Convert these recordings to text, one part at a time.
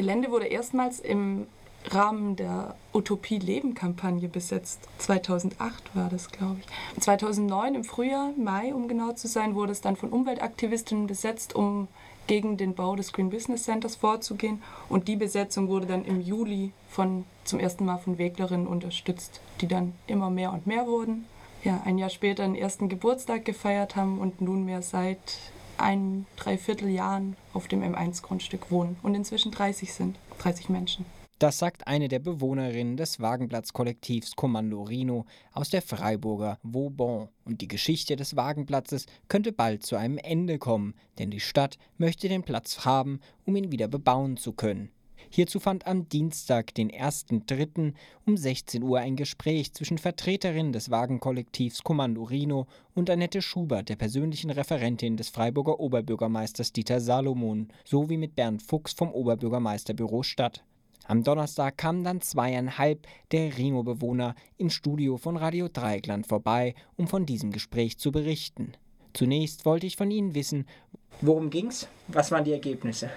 Gelände wurde erstmals im Rahmen der Utopie Leben Kampagne besetzt. 2008 war das, glaube ich. 2009 im Frühjahr, Mai, um genau zu sein, wurde es dann von Umweltaktivistinnen besetzt, um gegen den Bau des Green Business Centers vorzugehen. Und die Besetzung wurde dann im Juli von, zum ersten Mal von Weglerinnen unterstützt, die dann immer mehr und mehr wurden. Ja, ein Jahr später den ersten Geburtstag gefeiert haben und nunmehr seit ein Dreivierteljahren auf dem M1-Grundstück wohnen und inzwischen 30 sind, 30 Menschen. Das sagt eine der Bewohnerinnen des Wagenplatz-Kollektivs Kommando Rino aus der Freiburger Vauban. Und die Geschichte des Wagenplatzes könnte bald zu einem Ende kommen, denn die Stadt möchte den Platz haben, um ihn wieder bebauen zu können. Hierzu fand am Dienstag, den 1.3. um 16 Uhr ein Gespräch zwischen Vertreterinnen des Wagenkollektivs Kommando Rino und Annette Schubert, der persönlichen Referentin des Freiburger Oberbürgermeisters Dieter Salomon, sowie mit Bernd Fuchs vom Oberbürgermeisterbüro Stadt. Am Donnerstag kamen dann zweieinhalb der Rino-Bewohner im Studio von Radio Dreieckland vorbei, um von diesem Gespräch zu berichten. Zunächst wollte ich von ihnen wissen, worum ging's? Was waren die Ergebnisse?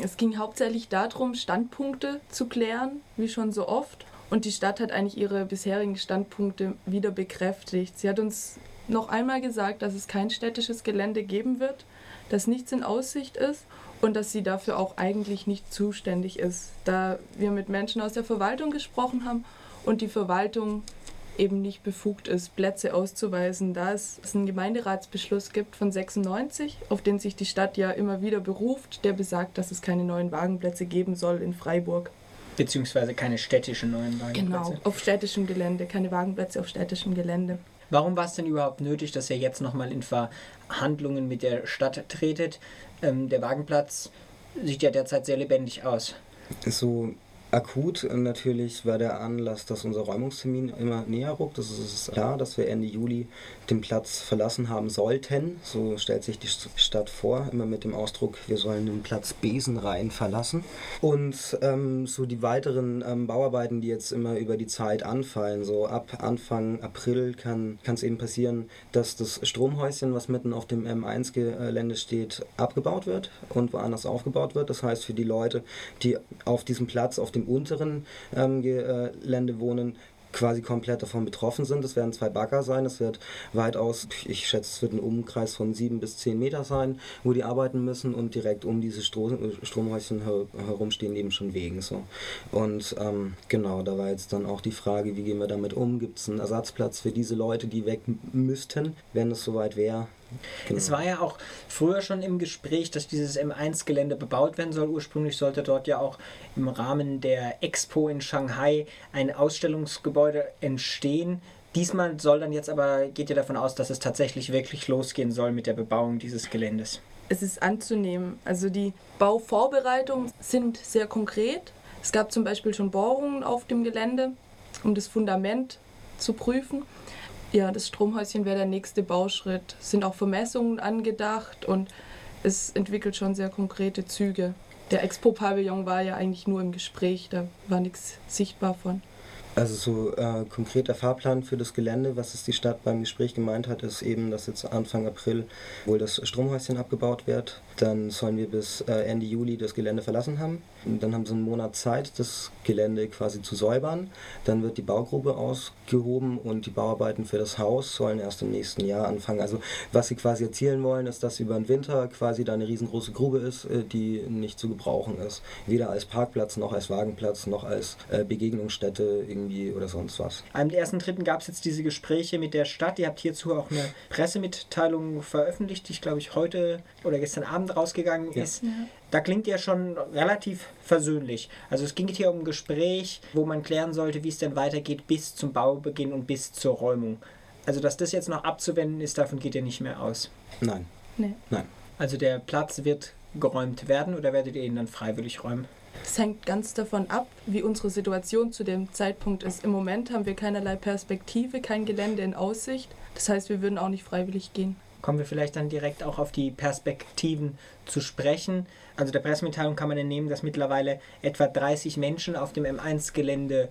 Es ging hauptsächlich darum, Standpunkte zu klären, wie schon so oft. Und die Stadt hat eigentlich ihre bisherigen Standpunkte wieder bekräftigt. Sie hat uns noch einmal gesagt, dass es kein städtisches Gelände geben wird, dass nichts in Aussicht ist und dass sie dafür auch eigentlich nicht zuständig ist, da wir mit Menschen aus der Verwaltung gesprochen haben und die Verwaltung eben nicht befugt ist, Plätze auszuweisen, da es einen Gemeinderatsbeschluss gibt von 96, auf den sich die Stadt ja immer wieder beruft, der besagt, dass es keine neuen Wagenplätze geben soll in Freiburg. Beziehungsweise keine städtischen neuen Wagenplätze. Genau, auf städtischem Gelände, keine Wagenplätze auf städtischem Gelände. Warum war es denn überhaupt nötig, dass ihr jetzt nochmal in Verhandlungen mit der Stadt tretet? Ähm, der Wagenplatz sieht ja derzeit sehr lebendig aus. So Akut natürlich war der Anlass, dass unser Räumungstermin immer näher rückt. Das ist klar, dass wir Ende Juli den Platz verlassen haben sollten. So stellt sich die Stadt vor, immer mit dem Ausdruck, wir sollen den Platz Besenrein verlassen. Und ähm, so die weiteren ähm, Bauarbeiten, die jetzt immer über die Zeit anfallen, so ab Anfang April kann es eben passieren, dass das Stromhäuschen, was mitten auf dem M1-Gelände steht, abgebaut wird und woanders aufgebaut wird. Das heißt, für die Leute, die auf diesem Platz, auf dem dem unteren ähm, Gelände wohnen, quasi komplett davon betroffen sind. Es werden zwei Bagger sein, es wird weitaus, ich schätze, es wird ein Umkreis von sieben bis zehn Meter sein, wo die arbeiten müssen und direkt um diese Stro Stromhäuschen her herum stehen eben schon Wegen. So. Und ähm, genau, da war jetzt dann auch die Frage, wie gehen wir damit um? Gibt es einen Ersatzplatz für diese Leute, die weg müssten, wenn es soweit wäre? Genau. Es war ja auch früher schon im Gespräch, dass dieses M1-Gelände bebaut werden soll. Ursprünglich sollte dort ja auch im Rahmen der Expo in Shanghai ein Ausstellungsgebäude entstehen. Diesmal soll dann jetzt aber, geht ihr davon aus, dass es tatsächlich wirklich losgehen soll mit der Bebauung dieses Geländes? Es ist anzunehmen. Also die Bauvorbereitungen sind sehr konkret. Es gab zum Beispiel schon Bohrungen auf dem Gelände, um das Fundament zu prüfen. Ja, das Stromhäuschen wäre der nächste Bauschritt. Es sind auch Vermessungen angedacht und es entwickelt schon sehr konkrete Züge. Der Expo-Pavillon war ja eigentlich nur im Gespräch, da war nichts sichtbar von. Also so äh, konkreter Fahrplan für das Gelände, was es die Stadt beim Gespräch gemeint hat, ist eben, dass jetzt Anfang April wohl das Stromhäuschen abgebaut wird. Dann sollen wir bis äh, Ende Juli das Gelände verlassen haben. Und dann haben sie einen Monat Zeit, das Gelände quasi zu säubern. Dann wird die Baugrube ausgehoben und die Bauarbeiten für das Haus sollen erst im nächsten Jahr anfangen. Also was sie quasi erzielen wollen, ist, dass über den Winter quasi da eine riesengroße Grube ist, äh, die nicht zu gebrauchen ist. Weder als Parkplatz noch als Wagenplatz noch als äh, Begegnungsstätte irgendwie irgendwie oder sonst was. Am 1.3. gab es jetzt diese Gespräche mit der Stadt. Ihr habt hierzu auch eine Pressemitteilung veröffentlicht, die, ich glaube ich, heute oder gestern Abend rausgegangen ja. ist. Ja. Da klingt ja schon relativ versöhnlich. Also es ging hier um ein Gespräch, wo man klären sollte, wie es denn weitergeht bis zum Baubeginn und bis zur Räumung. Also dass das jetzt noch abzuwenden ist, davon geht ihr nicht mehr aus. Nein. Nee. Nein. Also der Platz wird geräumt werden oder werdet ihr ihn dann freiwillig räumen? Es hängt ganz davon ab, wie unsere Situation zu dem Zeitpunkt ist. Im Moment haben wir keinerlei Perspektive, kein Gelände in Aussicht. Das heißt, wir würden auch nicht freiwillig gehen. Kommen wir vielleicht dann direkt auch auf die Perspektiven zu sprechen. Also der Pressemitteilung kann man entnehmen, dass mittlerweile etwa 30 Menschen auf dem M1-Gelände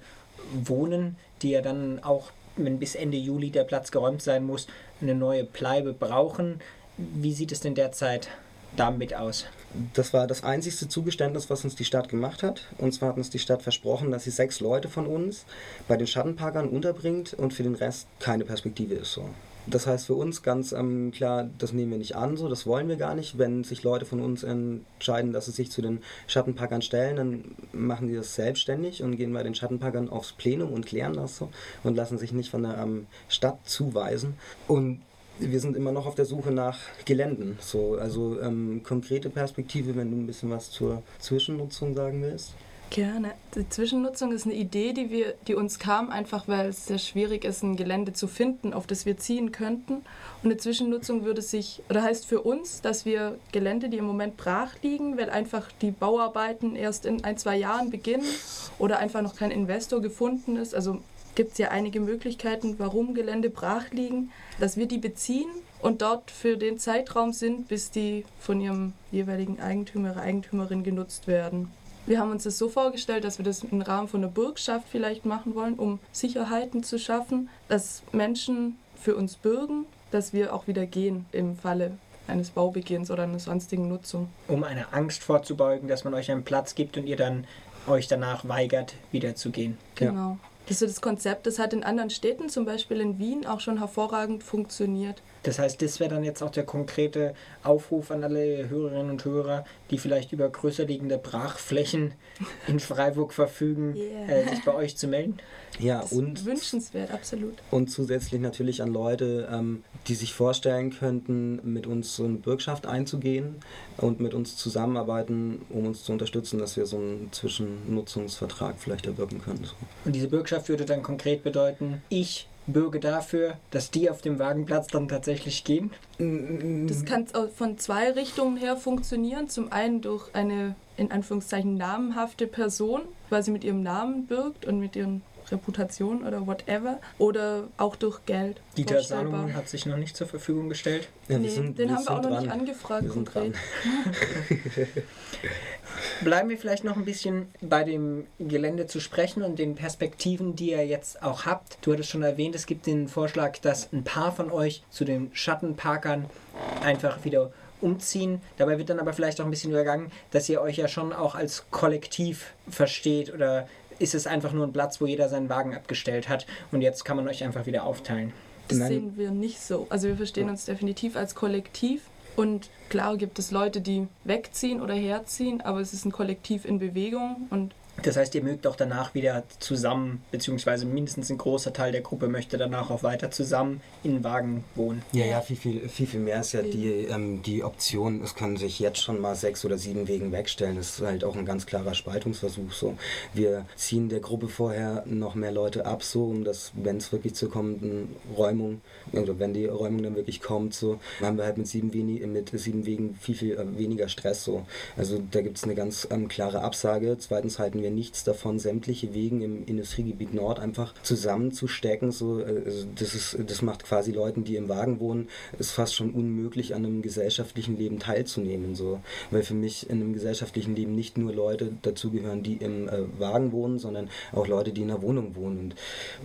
wohnen, die ja dann auch, wenn bis Ende Juli der Platz geräumt sein muss, eine neue Bleibe brauchen. Wie sieht es denn derzeit damit aus? Das war das einzigste Zugeständnis, was uns die Stadt gemacht hat. Und zwar hat uns die Stadt versprochen, dass sie sechs Leute von uns bei den Schattenparkern unterbringt und für den Rest keine Perspektive ist so. Das heißt für uns ganz ähm, klar, das nehmen wir nicht an, so das wollen wir gar nicht. Wenn sich Leute von uns entscheiden, dass sie sich zu den Schattenpackern stellen, dann machen die das selbstständig und gehen bei den Schattenpackern aufs Plenum und klären das so und lassen sich nicht von der ähm, Stadt zuweisen. Und wir sind immer noch auf der Suche nach Geländen. So, also ähm, konkrete Perspektive, wenn du ein bisschen was zur Zwischennutzung sagen willst. Gerne. Die Zwischennutzung ist eine Idee, die, wir, die uns kam, einfach weil es sehr schwierig ist, ein Gelände zu finden, auf das wir ziehen könnten. Und eine Zwischennutzung würde sich, oder heißt für uns, dass wir Gelände, die im Moment brach liegen, weil einfach die Bauarbeiten erst in ein, zwei Jahren beginnen oder einfach noch kein Investor gefunden ist. Also gibt es ja einige Möglichkeiten, warum Gelände brach liegen, dass wir die beziehen und dort für den Zeitraum sind, bis die von ihrem jeweiligen Eigentümer, ihrer Eigentümerin genutzt werden. Wir haben uns das so vorgestellt, dass wir das im Rahmen von einer Bürgschaft vielleicht machen wollen, um Sicherheiten zu schaffen, dass Menschen für uns bürgen, dass wir auch wieder gehen im Falle eines Baubeginns oder einer sonstigen Nutzung. Um eine Angst vorzubeugen, dass man euch einen Platz gibt und ihr dann euch danach weigert, wieder zu gehen. Genau. Ja. Das das Konzept, das hat in anderen Städten, zum Beispiel in Wien, auch schon hervorragend funktioniert. Das heißt, das wäre dann jetzt auch der konkrete Aufruf an alle Hörerinnen und Hörer, die vielleicht über größer liegende Brachflächen in Freiburg verfügen, yeah. äh, sich bei euch zu melden. Ja, das und wünschenswert, absolut. Und zusätzlich natürlich an Leute, ähm, die sich vorstellen könnten, mit uns so eine Bürgschaft einzugehen und mit uns zusammenarbeiten, um uns zu unterstützen, dass wir so einen Zwischennutzungsvertrag vielleicht erwirken können. Und diese Bürgschaft würde dann konkret bedeuten, ich bürge dafür, dass die auf dem Wagenplatz dann tatsächlich gehen? Das kann von zwei Richtungen her funktionieren. Zum einen durch eine in Anführungszeichen namenhafte Person, weil sie mit ihrem Namen bürgt und mit ihren Reputation oder whatever oder auch durch Geld. Dieter Salomon hat sich noch nicht zur Verfügung gestellt. Ja, nee, sind, den haben wir auch noch dran. nicht angefragt konkret. Bleiben wir vielleicht noch ein bisschen bei dem Gelände zu sprechen und den Perspektiven, die ihr jetzt auch habt. Du hattest schon erwähnt, es gibt den Vorschlag, dass ein paar von euch zu den Schattenparkern einfach wieder umziehen. Dabei wird dann aber vielleicht auch ein bisschen übergangen, dass ihr euch ja schon auch als Kollektiv versteht oder ist es einfach nur ein Platz, wo jeder seinen Wagen abgestellt hat und jetzt kann man euch einfach wieder aufteilen. Das sehen wir nicht so. Also wir verstehen uns definitiv als Kollektiv und klar gibt es Leute, die wegziehen oder herziehen, aber es ist ein Kollektiv in Bewegung und das heißt, ihr mögt auch danach wieder zusammen, beziehungsweise mindestens ein großer Teil der Gruppe möchte danach auch weiter zusammen in Wagen wohnen. Ja, ja, viel, viel, viel, viel mehr ist ja die, ähm, die Option, es können sich jetzt schon mal sechs oder sieben Wegen wegstellen. Das ist halt auch ein ganz klarer Spaltungsversuch. So. Wir ziehen der Gruppe vorher noch mehr Leute ab, so, um das, wenn es wirklich zur kommenden Räumung, oder wenn die Räumung dann wirklich kommt, so, haben wir halt mit sieben, mit sieben Wegen viel, viel äh, weniger Stress. So. Also da gibt es eine ganz ähm, klare Absage. Zweitens halten wir wir nichts davon, sämtliche Wegen im Industriegebiet Nord einfach zusammenzustecken. So, äh, also das, ist, das macht quasi Leuten, die im Wagen wohnen, ist fast schon unmöglich, an einem gesellschaftlichen Leben teilzunehmen. So. Weil für mich in einem gesellschaftlichen Leben nicht nur Leute dazugehören, die im äh, Wagen wohnen, sondern auch Leute, die in einer Wohnung wohnen. Und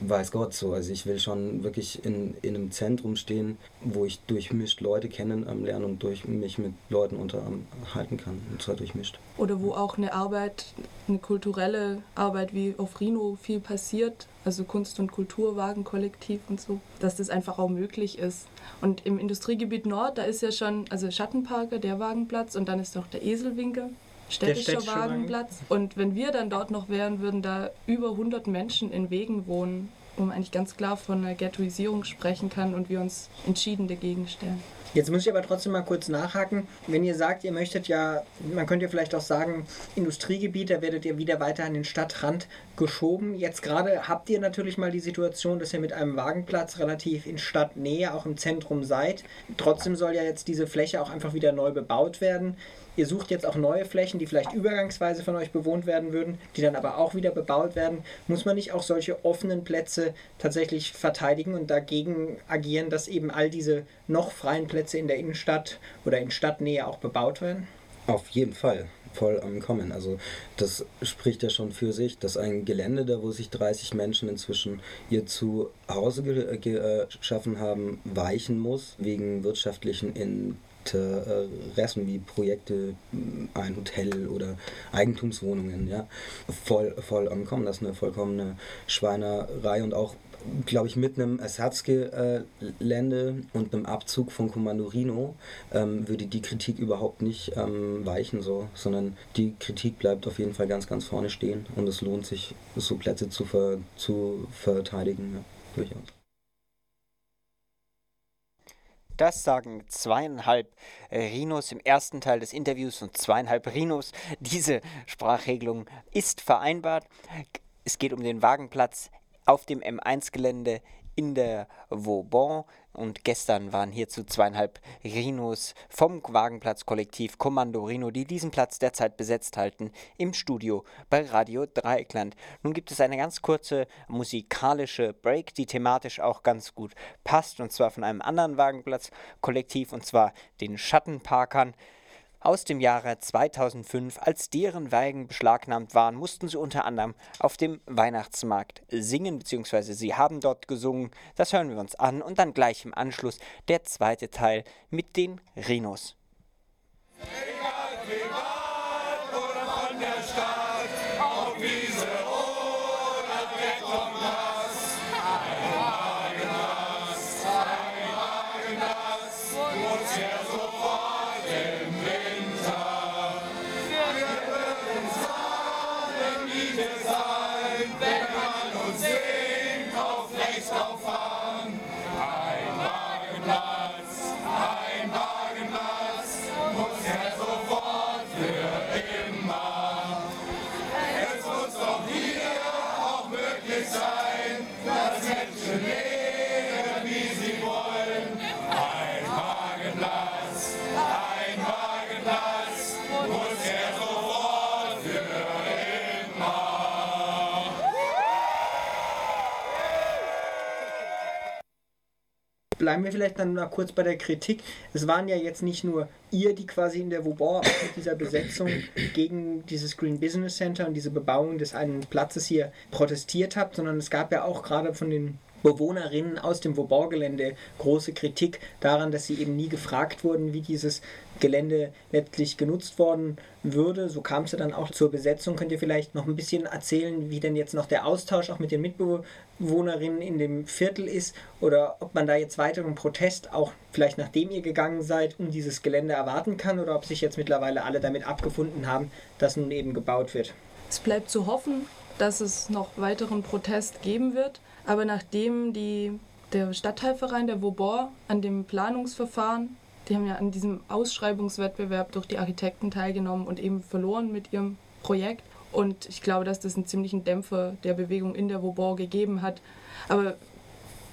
weiß Gott so. Also ich will schon wirklich in, in einem Zentrum stehen, wo ich durchmischt Leute kennen am Lernen und durch mich mit Leuten unterhalten kann. Und zwar durchmischt. Oder wo auch eine Arbeit, eine kulturelle Arbeit wie auf Rhino viel passiert, also Kunst- und Kulturwagenkollektiv und so, dass das einfach auch möglich ist. Und im Industriegebiet Nord, da ist ja schon, also Schattenparker, der Wagenplatz und dann ist noch der Eselwinkel, städtischer der Wagenplatz. Und wenn wir dann dort noch wären, würden da über 100 Menschen in Wegen wohnen, wo man eigentlich ganz klar von einer Ghettoisierung sprechen kann und wir uns entschieden dagegen stellen. Jetzt muss ich aber trotzdem mal kurz nachhaken. Wenn ihr sagt, ihr möchtet ja, man könnte ja vielleicht auch sagen, Industriegebiet, da werdet ihr wieder weiter an den Stadtrand geschoben. Jetzt gerade habt ihr natürlich mal die Situation, dass ihr mit einem Wagenplatz relativ in Stadtnähe, auch im Zentrum seid. Trotzdem soll ja jetzt diese Fläche auch einfach wieder neu bebaut werden. Ihr sucht jetzt auch neue Flächen, die vielleicht übergangsweise von euch bewohnt werden würden, die dann aber auch wieder bebaut werden. Muss man nicht auch solche offenen Plätze tatsächlich verteidigen und dagegen agieren, dass eben all diese noch freien Plätze in der Innenstadt oder in Stadtnähe auch bebaut werden? Auf jeden Fall voll am Kommen. Also das spricht ja schon für sich, dass ein Gelände, da wo sich 30 Menschen inzwischen ihr Zuhause geschaffen haben, weichen muss wegen wirtschaftlichen Interessen wie Projekte, ein Hotel oder Eigentumswohnungen, ja, voll, voll ankommen. Das ist eine vollkommene Schweinerei und auch glaube ich, mit einem Ersatzgelände und einem Abzug von Kommando Rino ähm, würde die Kritik überhaupt nicht ähm, weichen, so, sondern die Kritik bleibt auf jeden Fall ganz, ganz vorne stehen und es lohnt sich, so Plätze zu, ver zu verteidigen, ja, durchaus. Das sagen zweieinhalb Rhinos im ersten Teil des Interviews und zweieinhalb Rhinos. Diese Sprachregelung ist vereinbart. Es geht um den Wagenplatz auf dem M1-Gelände in der Vauban. Und gestern waren hierzu zweieinhalb Rhinos vom Wagenplatz-Kollektiv Kommando Rhino, die diesen Platz derzeit besetzt halten, im Studio bei Radio Dreieckland. Nun gibt es eine ganz kurze musikalische Break, die thematisch auch ganz gut passt, und zwar von einem anderen Wagenplatz-Kollektiv, und zwar den Schattenparkern aus dem Jahre 2005. Als deren Wagen beschlagnahmt waren, mussten sie unter anderem auf dem Weihnachtsmarkt singen, beziehungsweise sie haben dort gesungen. Das hören wir uns an und dann gleich im Anschluss der zweite Teil mit den Rhinos. bleiben vielleicht dann mal kurz bei der Kritik. Es waren ja jetzt nicht nur ihr, die quasi in der Vauban mit dieser Besetzung gegen dieses Green Business Center und diese Bebauung des einen Platzes hier protestiert habt, sondern es gab ja auch gerade von den Bewohnerinnen aus dem Vauban-Gelände große Kritik daran, dass sie eben nie gefragt wurden, wie dieses Gelände letztlich genutzt worden würde. So kam es ja dann auch zur Besetzung. Könnt ihr vielleicht noch ein bisschen erzählen, wie denn jetzt noch der Austausch auch mit den Mitbewohnerinnen in dem Viertel ist oder ob man da jetzt weiteren Protest auch vielleicht nachdem ihr gegangen seid, um dieses Gelände erwarten kann oder ob sich jetzt mittlerweile alle damit abgefunden haben, dass nun eben gebaut wird? Es bleibt zu hoffen, dass es noch weiteren Protest geben wird. Aber nachdem die, der Stadtteilverein der Vauban an dem Planungsverfahren, die haben ja an diesem Ausschreibungswettbewerb durch die Architekten teilgenommen und eben verloren mit ihrem Projekt. Und ich glaube, dass das einen ziemlichen Dämpfer der Bewegung in der Vauban gegeben hat. Aber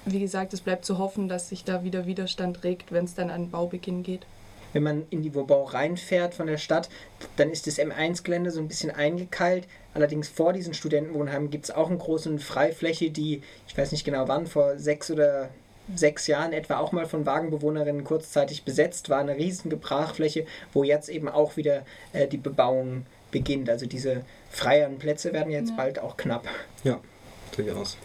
wie gesagt, es bleibt zu hoffen, dass sich da wieder Widerstand regt, wenn es dann an Baubeginn geht wenn man in die Vauban reinfährt von der Stadt, dann ist das M1-Gelände so ein bisschen eingekeilt. Allerdings vor diesen Studentenwohnheimen gibt es auch eine große Freifläche, die, ich weiß nicht genau wann, vor sechs oder sechs Jahren etwa auch mal von Wagenbewohnerinnen kurzzeitig besetzt war. Eine riesige Brachfläche, wo jetzt eben auch wieder äh, die Bebauung beginnt. Also diese freien Plätze werden jetzt ja. bald auch knapp. Ja, durchaus.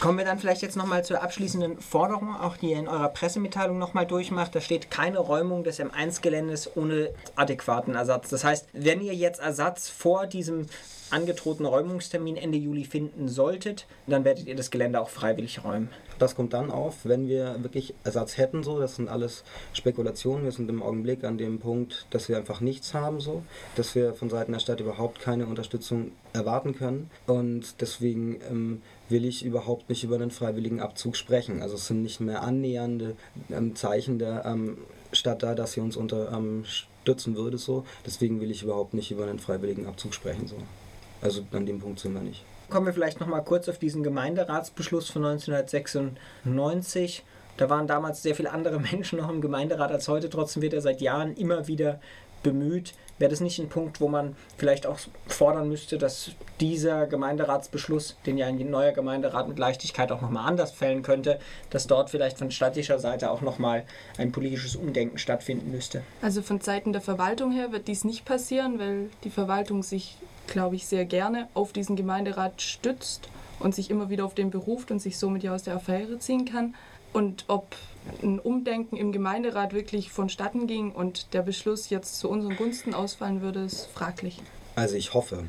Kommen wir dann vielleicht jetzt nochmal zur abschließenden Forderung, auch die ihr in eurer Pressemitteilung nochmal durchmacht. Da steht keine Räumung des M1-Geländes ohne adäquaten Ersatz. Das heißt, wenn ihr jetzt Ersatz vor diesem angedrohten Räumungstermin Ende Juli finden solltet, dann werdet ihr das Gelände auch freiwillig räumen. Das kommt dann auf, wenn wir wirklich Ersatz hätten. So, das sind alles Spekulationen. Wir sind im Augenblick an dem Punkt, dass wir einfach nichts haben, so, dass wir von Seiten der Stadt überhaupt keine Unterstützung erwarten können. Und deswegen ähm, will ich überhaupt nicht über einen freiwilligen Abzug sprechen. Also es sind nicht mehr annähernde ähm, Zeichen der ähm, Stadt da, dass sie uns unterstützen ähm, würde. So. Deswegen will ich überhaupt nicht über einen freiwilligen Abzug sprechen. So. Also an dem Punkt sind wir nicht. Kommen wir vielleicht noch mal kurz auf diesen Gemeinderatsbeschluss von 1996. Da waren damals sehr viele andere Menschen noch im Gemeinderat als heute. Trotzdem wird er seit Jahren immer wieder bemüht. Wäre das nicht ein Punkt, wo man vielleicht auch fordern müsste, dass dieser Gemeinderatsbeschluss, den ja ein neuer Gemeinderat mit Leichtigkeit auch nochmal anders fällen könnte, dass dort vielleicht von städtischer Seite auch nochmal ein politisches Umdenken stattfinden müsste? Also von Seiten der Verwaltung her wird dies nicht passieren, weil die Verwaltung sich glaube ich, sehr gerne auf diesen Gemeinderat stützt und sich immer wieder auf den beruft und sich somit ja aus der Affäre ziehen kann. Und ob ein Umdenken im Gemeinderat wirklich vonstatten ging und der Beschluss jetzt zu unseren Gunsten ausfallen würde, ist fraglich. Also ich hoffe,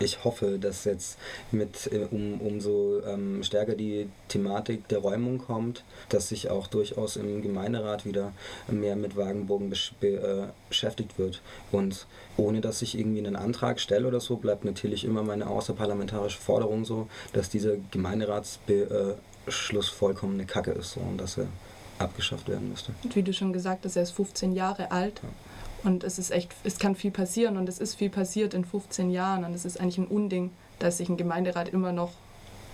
ich hoffe, dass jetzt mit äh, um, umso ähm, stärker die Thematik der Räumung kommt, dass sich auch durchaus im Gemeinderat wieder mehr mit Wagenburgen besch be, äh, beschäftigt wird. Und ohne dass ich irgendwie einen Antrag stelle oder so, bleibt natürlich immer meine außerparlamentarische Forderung so, dass dieser Gemeinderatsbeschluss vollkommen eine Kacke ist so, und dass er abgeschafft werden müsste. Und wie du schon gesagt hast, er ist 15 Jahre alt. Ja. Und es ist echt, es kann viel passieren und es ist viel passiert in 15 Jahren und es ist eigentlich ein Unding, dass sich ein Gemeinderat immer noch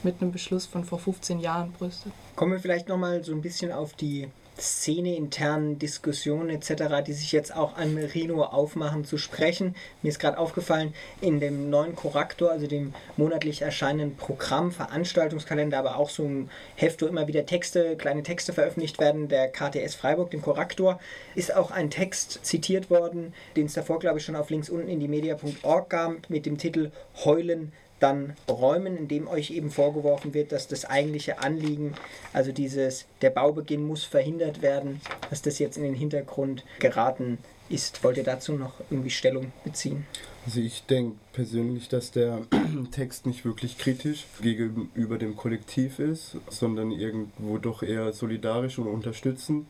mit einem Beschluss von vor 15 Jahren brüstet. Kommen wir vielleicht nochmal so ein bisschen auf die szeneinternen Diskussionen etc., die sich jetzt auch an Rino aufmachen, zu sprechen. Mir ist gerade aufgefallen, in dem neuen Korrektor, also dem monatlich erscheinenden Programm, Veranstaltungskalender, aber auch so ein Heft, wo immer wieder Texte, kleine Texte veröffentlicht werden, der KTS Freiburg, dem Korrektor, ist auch ein Text zitiert worden, den es davor, glaube ich, schon auf links unten in die media.org gab, mit dem Titel Heulen dann räumen, indem euch eben vorgeworfen wird, dass das eigentliche Anliegen, also dieses, der Baubeginn muss verhindert werden, dass das jetzt in den Hintergrund geraten ist. Wollt ihr dazu noch irgendwie Stellung beziehen? Also ich denke persönlich, dass der Text nicht wirklich kritisch gegenüber dem Kollektiv ist, sondern irgendwo doch eher solidarisch und unterstützend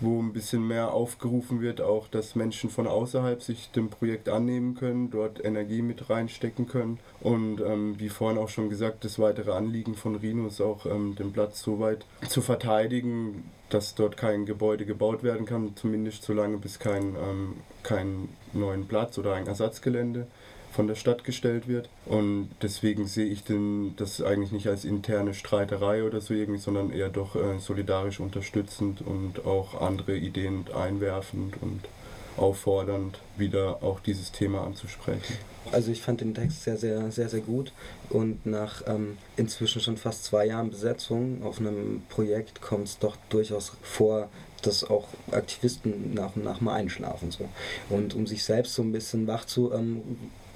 wo ein bisschen mehr aufgerufen wird, auch dass Menschen von außerhalb sich dem Projekt annehmen können, dort Energie mit reinstecken können. Und ähm, wie vorhin auch schon gesagt, das weitere Anliegen von Rino ist auch, ähm, den Platz so weit zu verteidigen, dass dort kein Gebäude gebaut werden kann, zumindest solange bis kein, ähm, kein neuen Platz oder ein Ersatzgelände von der Stadt gestellt wird. Und deswegen sehe ich den, das eigentlich nicht als interne Streiterei oder so irgendwie, sondern eher doch äh, solidarisch unterstützend und auch andere Ideen einwerfend und auffordernd, wieder auch dieses Thema anzusprechen. Also ich fand den Text sehr, sehr, sehr, sehr gut und nach ähm, inzwischen schon fast zwei Jahren Besetzung auf einem Projekt kommt es doch durchaus vor, dass auch Aktivisten nach und nach mal einschlafen. So. Und um sich selbst so ein bisschen wach zu ähm,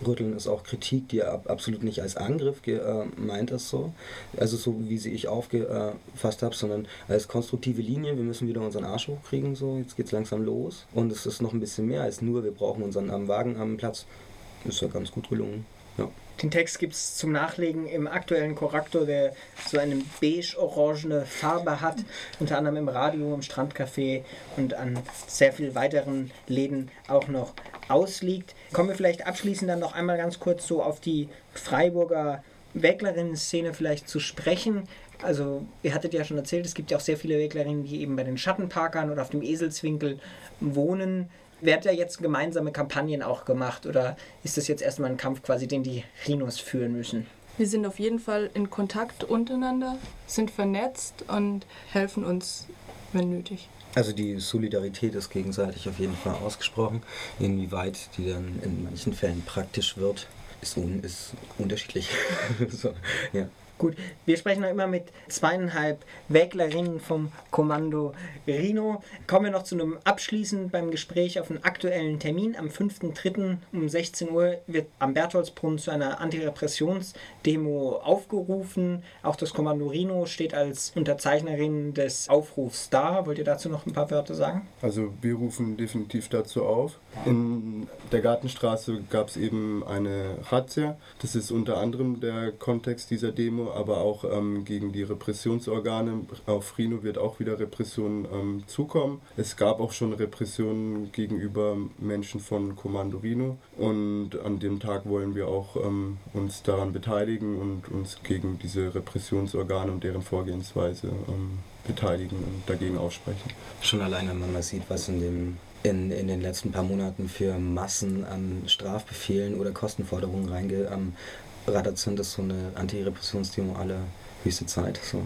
rütteln, ist auch Kritik, die absolut nicht als Angriff gemeint äh, ist, so. Also so wie sie ich aufgefasst habe, sondern als konstruktive Linie, wir müssen wieder unseren Arsch hochkriegen, so, jetzt geht's langsam los. Und es ist noch ein bisschen mehr als nur, wir brauchen unseren Wagen am Platz. Ist ja ganz gut gelungen. Den Text gibt es zum Nachlegen im aktuellen Korrektor, der so eine beige-orangene Farbe hat, unter anderem im Radio, im Strandcafé und an sehr vielen weiteren Läden auch noch ausliegt. Kommen wir vielleicht abschließend dann noch einmal ganz kurz so auf die Freiburger Wäglerinnen-Szene vielleicht zu sprechen. Also, ihr hattet ja schon erzählt, es gibt ja auch sehr viele Wäglerinnen, die eben bei den Schattenparkern oder auf dem Eselswinkel wohnen. Wird ja jetzt gemeinsame Kampagnen auch gemacht oder ist das jetzt erstmal ein Kampf quasi, den die Rhinos führen müssen? Wir sind auf jeden Fall in Kontakt untereinander, sind vernetzt und helfen uns, wenn nötig. Also die Solidarität ist gegenseitig auf jeden Fall ausgesprochen. Inwieweit die dann in manchen Fällen praktisch wird, ist, un ist unterschiedlich. so, ja. Gut, wir sprechen noch immer mit zweieinhalb Wäglerinnen vom Kommando Rino. Kommen wir noch zu einem Abschließen beim Gespräch auf einen aktuellen Termin. Am 5.3. um 16 Uhr wird am Bertholdsbrunnen zu einer Antirepressionsdemo aufgerufen. Auch das Kommando Rino steht als Unterzeichnerin des Aufrufs da. Wollt ihr dazu noch ein paar Wörter sagen? Also wir rufen definitiv dazu auf. In der Gartenstraße gab es eben eine Razzia. Das ist unter anderem der Kontext dieser Demo aber auch ähm, gegen die Repressionsorgane. Auf Rino wird auch wieder Repression ähm, zukommen. Es gab auch schon Repressionen gegenüber Menschen von Kommando Rino und an dem Tag wollen wir auch ähm, uns daran beteiligen und uns gegen diese Repressionsorgane und deren Vorgehensweise ähm, beteiligen und dagegen aussprechen. Schon alleine, wenn man mal sieht, was in dem in, in den letzten paar Monaten für Massen an Strafbefehlen oder Kostenforderungen reinge, ähm, Radar sind das so eine Antirepressionsdemo alle höchste Zeit. So.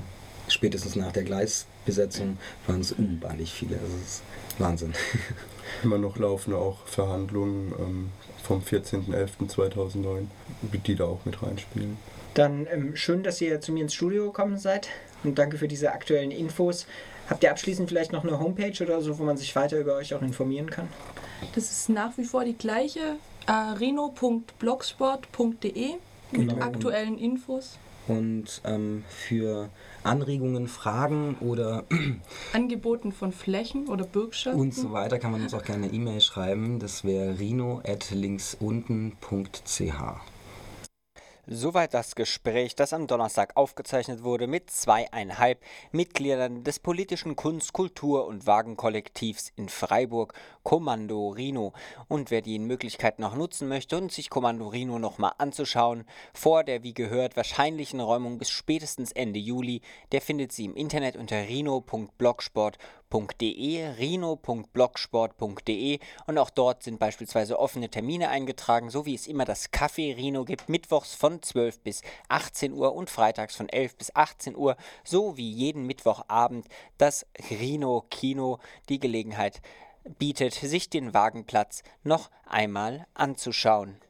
Spätestens nach der Gleisbesetzung waren es unbeinig viele. Das ist Wahnsinn. Immer noch laufen auch Verhandlungen ähm, vom 14.11.2009, die da auch mit reinspielen. Dann ähm, schön, dass ihr zu mir ins Studio gekommen seid und danke für diese aktuellen Infos. Habt ihr abschließend vielleicht noch eine Homepage oder so, wo man sich weiter über euch auch informieren kann? Das ist nach wie vor die gleiche, äh, reno.blogsport.de mit genau. aktuellen Infos. Und ähm, für Anregungen, Fragen oder Angeboten von Flächen oder Bürgschaften und so weiter kann man uns auch gerne eine E-Mail schreiben. Das wäre rino.linksunten.ch. Soweit das Gespräch, das am Donnerstag aufgezeichnet wurde mit zweieinhalb Mitgliedern des politischen Kunst-, Kultur- und Wagenkollektivs in Freiburg, Kommando Rino. Und wer die Möglichkeit noch nutzen möchte und sich Kommando Rino nochmal anzuschauen, vor der wie gehört wahrscheinlichen Räumung bis spätestens Ende Juli, der findet sie im Internet unter rino.blogsport.com rino.blogsport.de, rino.blogsport.de und auch dort sind beispielsweise offene Termine eingetragen, so wie es immer das Café Rino gibt, mittwochs von 12 bis 18 Uhr und freitags von 11 bis 18 Uhr, so wie jeden Mittwochabend das Rino Kino die Gelegenheit bietet, sich den Wagenplatz noch einmal anzuschauen.